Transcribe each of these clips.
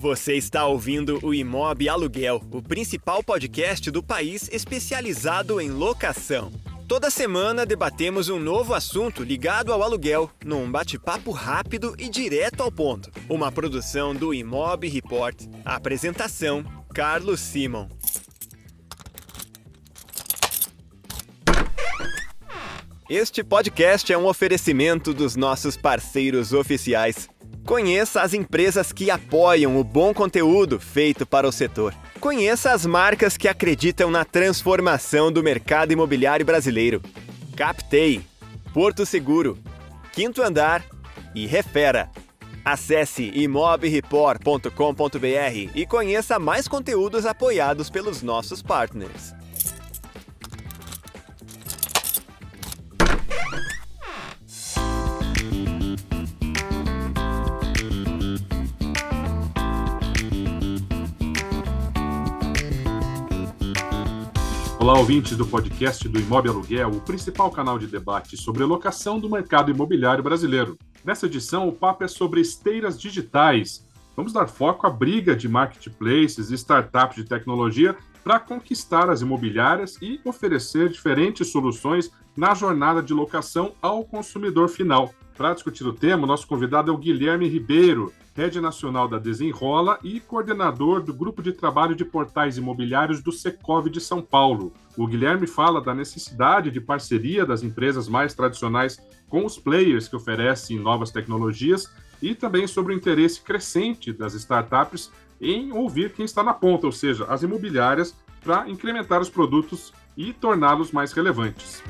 Você está ouvindo o Imob Aluguel, o principal podcast do país especializado em locação. Toda semana debatemos um novo assunto ligado ao aluguel, num bate-papo rápido e direto ao ponto. Uma produção do Imob Report. apresentação: Carlos Simon. Este podcast é um oferecimento dos nossos parceiros oficiais. Conheça as empresas que apoiam o bom conteúdo feito para o setor. Conheça as marcas que acreditam na transformação do mercado imobiliário brasileiro. Captei, Porto Seguro, Quinto Andar e Refera. Acesse imobreport.com.br e conheça mais conteúdos apoiados pelos nossos partners. Olá, ouvintes do podcast do Imóvel Aluguel, o principal canal de debate sobre a locação do mercado imobiliário brasileiro. Nessa edição, o papo é sobre esteiras digitais. Vamos dar foco à briga de marketplaces e startups de tecnologia para conquistar as imobiliárias e oferecer diferentes soluções na jornada de locação ao consumidor final. Para discutir o tema, nosso convidado é o Guilherme Ribeiro, Rede Nacional da Desenrola e coordenador do Grupo de Trabalho de Portais Imobiliários do Secov de São Paulo. O Guilherme fala da necessidade de parceria das empresas mais tradicionais com os players que oferecem novas tecnologias e também sobre o interesse crescente das startups em ouvir quem está na ponta, ou seja, as imobiliárias, para incrementar os produtos e torná-los mais relevantes.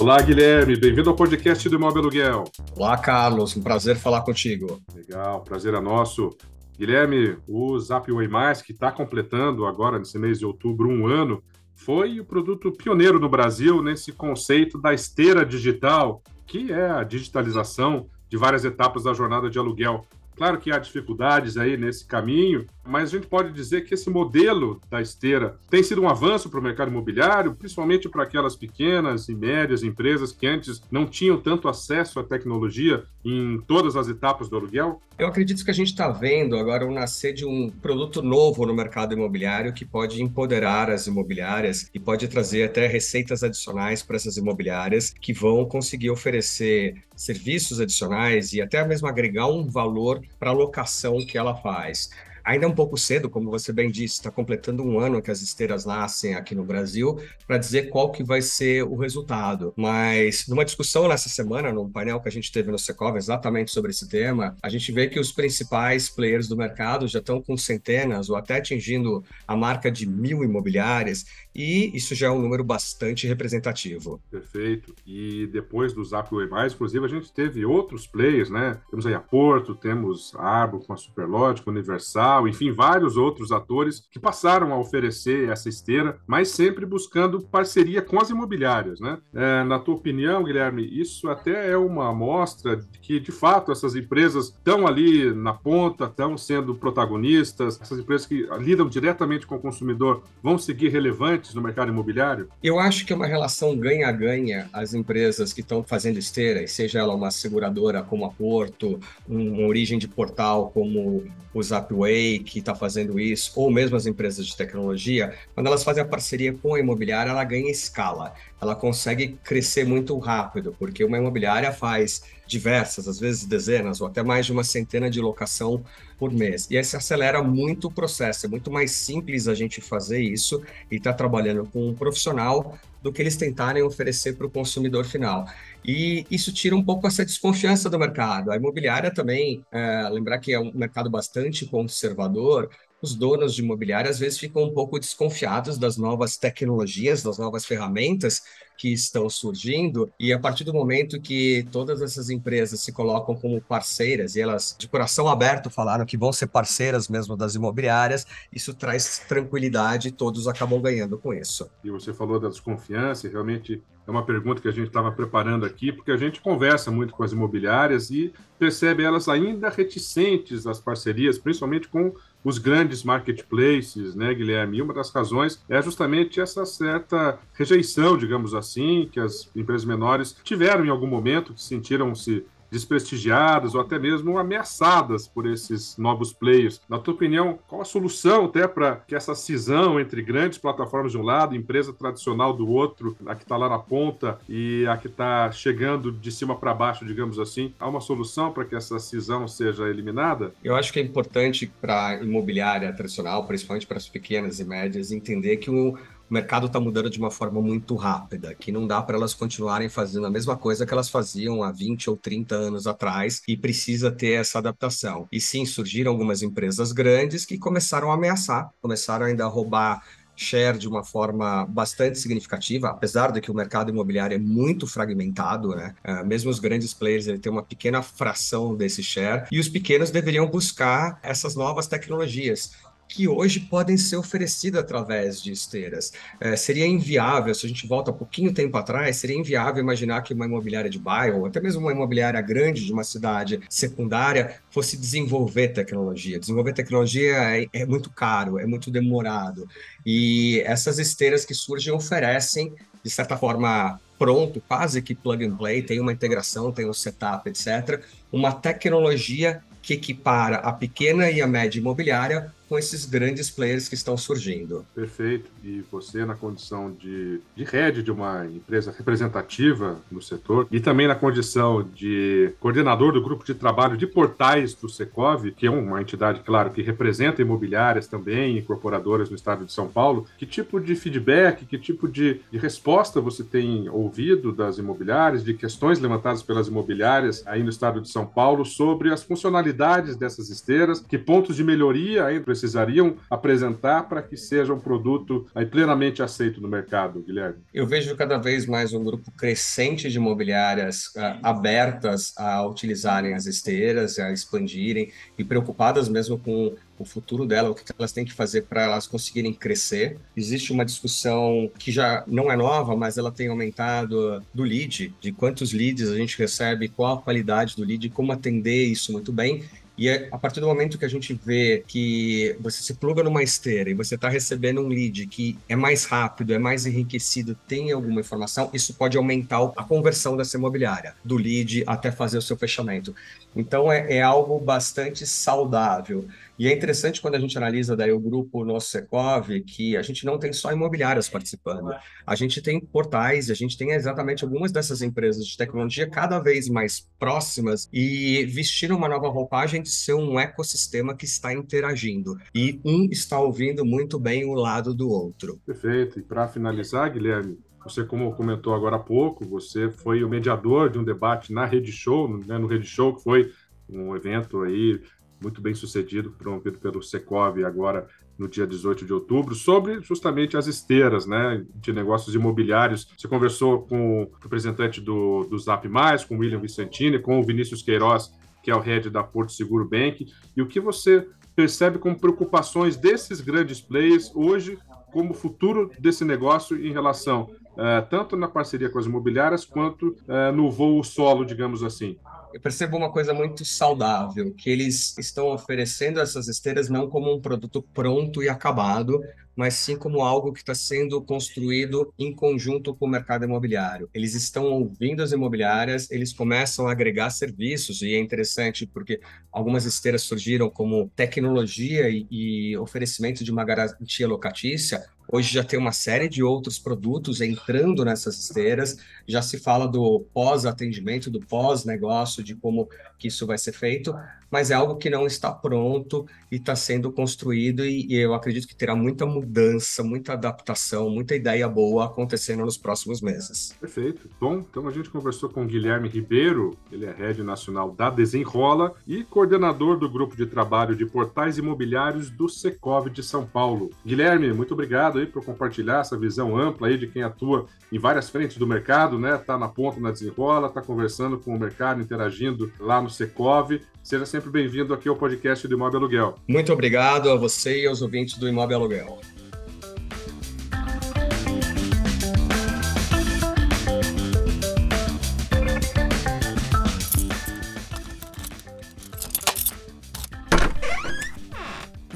Olá, Guilherme, bem-vindo ao podcast do Imóvel Aluguel. Olá, Carlos, um prazer falar contigo. Legal, prazer é nosso. Guilherme, o Zapway Mais, que está completando agora, nesse mês de outubro, um ano, foi o produto pioneiro no Brasil nesse conceito da esteira digital, que é a digitalização de várias etapas da jornada de aluguel. Claro que há dificuldades aí nesse caminho, mas a gente pode dizer que esse modelo da esteira tem sido um avanço para o mercado imobiliário, principalmente para aquelas pequenas e médias empresas que antes não tinham tanto acesso à tecnologia em todas as etapas do aluguel? Eu acredito que a gente está vendo agora o nascer de um produto novo no mercado imobiliário que pode empoderar as imobiliárias e pode trazer até receitas adicionais para essas imobiliárias que vão conseguir oferecer serviços adicionais e até mesmo agregar um valor para a locação que ela faz. Ainda é um pouco cedo, como você bem disse, está completando um ano que as esteiras nascem aqui no Brasil, para dizer qual que vai ser o resultado. Mas numa discussão nessa semana, num painel que a gente teve no Secov exatamente sobre esse tema, a gente vê que os principais players do mercado já estão com centenas ou até atingindo a marca de mil imobiliárias, e isso já é um número bastante representativo. Perfeito. E depois do Zap Web, inclusive, a gente teve outros players, né? Temos aí a Porto, temos a Arbo com a Superlógica, Universal, enfim, vários outros atores que passaram a oferecer essa esteira, mas sempre buscando parceria com as imobiliárias, né? É, na tua opinião, Guilherme, isso até é uma amostra de que, de fato, essas empresas estão ali na ponta, estão sendo protagonistas, essas empresas que lidam diretamente com o consumidor vão seguir relevantes no mercado imobiliário? Eu acho que é uma relação ganha-ganha as empresas que estão fazendo esteira, seja ela uma seguradora como a Porto, uma origem de portal como o Zapway, que está fazendo isso, ou mesmo as empresas de tecnologia, quando elas fazem a parceria com a imobiliária, ela ganha escala. Ela consegue crescer muito rápido, porque uma imobiliária faz diversas, às vezes dezenas ou até mais de uma centena de locação por mês. E aí acelera muito o processo, é muito mais simples a gente fazer isso e estar tá trabalhando com um profissional do que eles tentarem oferecer para o consumidor final. E isso tira um pouco essa desconfiança do mercado. A imobiliária também, é, lembrar que é um mercado bastante conservador, os donos de imobiliária às vezes ficam um pouco desconfiados das novas tecnologias, das novas ferramentas que estão surgindo, e a partir do momento que todas essas empresas se colocam como parceiras e elas de coração aberto falaram que vão ser parceiras mesmo das imobiliárias, isso traz tranquilidade e todos acabam ganhando com isso. E você falou da desconfiança, realmente é uma pergunta que a gente estava preparando aqui, porque a gente conversa muito com as imobiliárias e percebe elas ainda reticentes às parcerias, principalmente com os grandes marketplaces, né, Guilherme? E uma das razões é justamente essa certa rejeição, digamos assim, que as empresas menores tiveram em algum momento, que sentiram-se desprestigiadas ou até mesmo ameaçadas por esses novos players. Na tua opinião, qual a solução até para que essa cisão entre grandes plataformas de um lado, empresa tradicional do outro, a que está lá na ponta e a que está chegando de cima para baixo, digamos assim, há uma solução para que essa cisão seja eliminada? Eu acho que é importante para a imobiliária tradicional, principalmente para as pequenas e médias, entender que o o mercado está mudando de uma forma muito rápida, que não dá para elas continuarem fazendo a mesma coisa que elas faziam há 20 ou 30 anos atrás e precisa ter essa adaptação. E sim, surgiram algumas empresas grandes que começaram a ameaçar, começaram ainda a roubar share de uma forma bastante significativa, apesar de que o mercado imobiliário é muito fragmentado, né? Uh, mesmo os grandes players ele tem uma pequena fração desse share e os pequenos deveriam buscar essas novas tecnologias que hoje podem ser oferecidas através de esteiras. É, seria inviável, se a gente volta um pouquinho tempo atrás, seria inviável imaginar que uma imobiliária de bairro, ou até mesmo uma imobiliária grande de uma cidade secundária, fosse desenvolver tecnologia. Desenvolver tecnologia é, é muito caro, é muito demorado. E essas esteiras que surgem oferecem, de certa forma, pronto, quase que plug and play, tem uma integração, tem um setup, etc., uma tecnologia que equipara a pequena e a média imobiliária com esses grandes players que estão surgindo. Perfeito. E você, na condição de, de head de uma empresa representativa no setor, e também na condição de coordenador do grupo de trabalho de portais do Secov, que é uma entidade, claro, que representa imobiliárias também, incorporadoras no estado de São Paulo, que tipo de feedback, que tipo de, de resposta você tem ouvido das imobiliárias, de questões levantadas pelas imobiliárias aí no estado de São Paulo sobre as funcionalidades dessas esteiras, que pontos de melhoria ainda precisariam apresentar para que seja um produto aí, plenamente aceito no mercado, Guilherme? Eu vejo cada vez mais um grupo crescente de imobiliárias uh, abertas a utilizarem as esteiras, a expandirem e preocupadas mesmo com o futuro dela, o que elas têm que fazer para elas conseguirem crescer. Existe uma discussão que já não é nova, mas ela tem aumentado do lead, de quantos leads a gente recebe, qual a qualidade do lead, como atender isso muito bem. E é, a partir do momento que a gente vê que você se pluga numa esteira e você está recebendo um lead que é mais rápido, é mais enriquecido, tem alguma informação, isso pode aumentar a conversão dessa imobiliária, do lead até fazer o seu fechamento. Então é, é algo bastante saudável. E é interessante quando a gente analisa daí o grupo nosso Secov, que a gente não tem só imobiliárias participando. A gente tem portais, a gente tem exatamente algumas dessas empresas de tecnologia cada vez mais próximas e vestiram uma nova roupagem de ser um ecossistema que está interagindo. E um está ouvindo muito bem o lado do outro. Perfeito. E para finalizar, Guilherme, você, como comentou agora há pouco, você foi o mediador de um debate na Rede Show, né, no Rede Show, que foi um evento aí muito bem sucedido, promovido pelo Secov agora no dia 18 de outubro, sobre justamente as esteiras né, de negócios imobiliários. Você conversou com o representante do, do Zap Mais, com o William Vicentini, com o Vinícius Queiroz, que é o head da Porto Seguro Bank, e o que você percebe como preocupações desses grandes players hoje, como futuro desse negócio em relação uh, tanto na parceria com as imobiliárias quanto uh, no voo solo, digamos assim eu percebo uma coisa muito saudável, que eles estão oferecendo essas esteiras não como um produto pronto e acabado, mas sim como algo que está sendo construído em conjunto com o mercado imobiliário. Eles estão ouvindo as imobiliárias, eles começam a agregar serviços, e é interessante porque algumas esteiras surgiram como tecnologia e, e oferecimento de uma garantia locatícia, Hoje já tem uma série de outros produtos entrando nessas esteiras, já se fala do pós-atendimento, do pós-negócio, de como que isso vai ser feito, mas é algo que não está pronto e está sendo construído e, e, eu acredito que terá muita mudança, muita adaptação, muita ideia boa acontecendo nos próximos meses. Perfeito. Bom, então a gente conversou com Guilherme Ribeiro, ele é head nacional da Desenrola e coordenador do grupo de trabalho de portais imobiliários do Secov de São Paulo. Guilherme, muito obrigado aí por compartilhar essa visão ampla aí de quem atua em várias frentes do mercado, né? Tá na ponta na Desenrola, tá conversando com o mercado, interagindo lá no Secov. Seja sempre bem-vindo aqui ao podcast do Imóvel Aluguel. Muito obrigado a você e aos ouvintes do Imóvel Aluguel.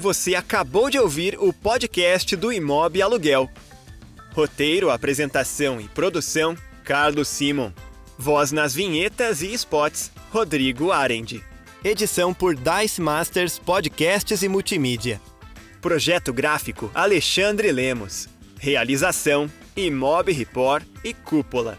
Você acabou de ouvir o podcast do Imob Aluguel. Roteiro, apresentação e produção: Carlos Simon. Voz nas vinhetas e spots: Rodrigo Arendi. Edição por Dice Masters Podcasts e Multimídia. Projeto gráfico: Alexandre Lemos. Realização: Imob Report e Cúpula.